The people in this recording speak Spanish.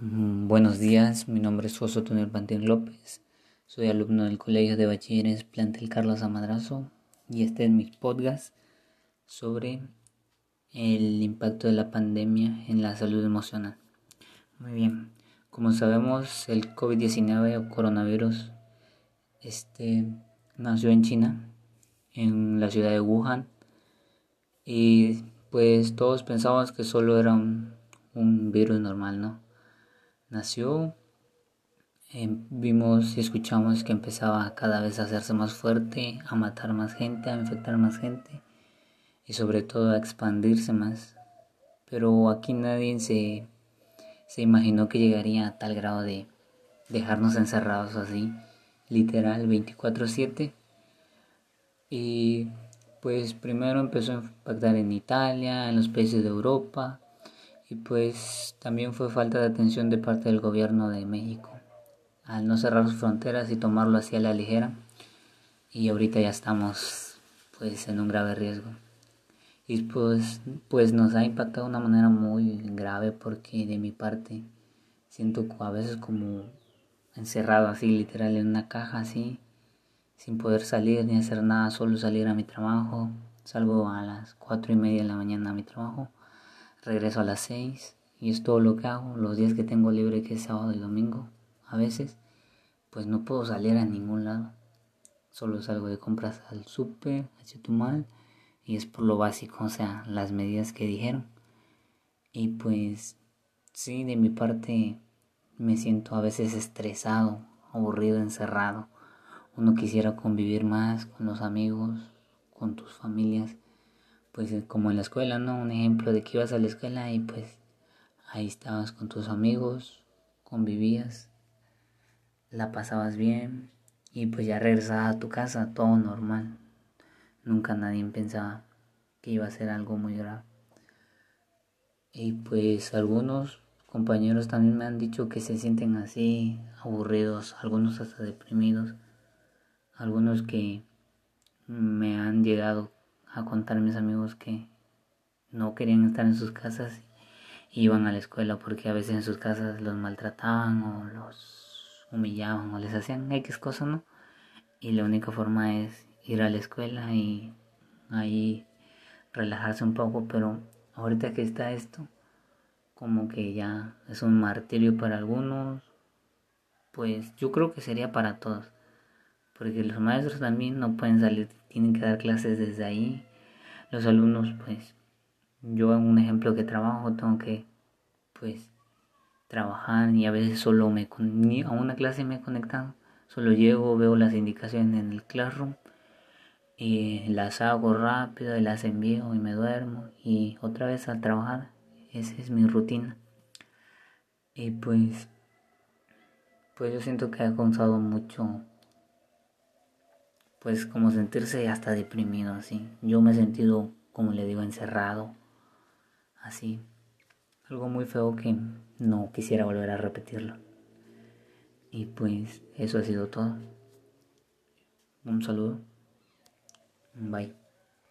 Mm, buenos días, mi nombre es José Túnel Pantín López, soy alumno del Colegio de Bachilleres Plantel Carlos Amadrazo y este es mi podcast sobre el impacto de la pandemia en la salud emocional. Muy bien, como sabemos el COVID-19 o coronavirus este, nació en China, en la ciudad de Wuhan y pues todos pensamos que solo era un, un virus normal, ¿no? Nació, em, vimos y escuchamos que empezaba cada vez a hacerse más fuerte, a matar más gente, a infectar más gente y sobre todo a expandirse más. Pero aquí nadie se, se imaginó que llegaría a tal grado de dejarnos encerrados así, literal 24/7. Y pues primero empezó a impactar en Italia, en los países de Europa, y pues también fue falta de atención de parte del gobierno de México al no cerrar sus fronteras y tomarlo así a la ligera y ahorita ya estamos pues en un grave riesgo. Y pues pues nos ha impactado de una manera muy grave porque de mi parte siento a veces como encerrado así literal en una caja así sin poder salir ni hacer nada solo salir a mi trabajo salgo a las cuatro y media de la mañana a mi trabajo regreso a las 6 y es todo lo que hago. Los días que tengo libre, que es sábado y domingo, a veces, pues no puedo salir a ningún lado. Solo salgo de compras al súper, a Chetumal, y es por lo básico, o sea, las medidas que dijeron. Y pues, sí, de mi parte me siento a veces estresado, aburrido, encerrado. Uno quisiera convivir más con los amigos, con tus familias pues como en la escuela, ¿no? Un ejemplo de que ibas a la escuela y pues ahí estabas con tus amigos, convivías, la pasabas bien y pues ya regresabas a tu casa, todo normal. Nunca nadie pensaba que iba a ser algo muy grave. Y pues algunos compañeros también me han dicho que se sienten así, aburridos, algunos hasta deprimidos, algunos que me han llegado a contar a mis amigos que no querían estar en sus casas y iban a la escuela porque a veces en sus casas los maltrataban o los humillaban o les hacían X cosas, ¿no? Y la única forma es ir a la escuela y ahí relajarse un poco, pero ahorita que está esto, como que ya es un martirio para algunos, pues yo creo que sería para todos, porque los maestros también no pueden salir tienen que dar clases desde ahí. Los alumnos, pues, yo en un ejemplo que trabajo, tengo que, pues, trabajar y a veces solo me, a una clase me he conectado, solo llego, veo las indicaciones en el classroom y las hago rápido y las envío y me duermo y otra vez a trabajar. Esa es mi rutina. Y pues, pues yo siento que ha causado mucho pues como sentirse hasta deprimido así. Yo me he sentido, como le digo, encerrado, así. Algo muy feo que no quisiera volver a repetirlo. Y pues eso ha sido todo. Un saludo. Bye.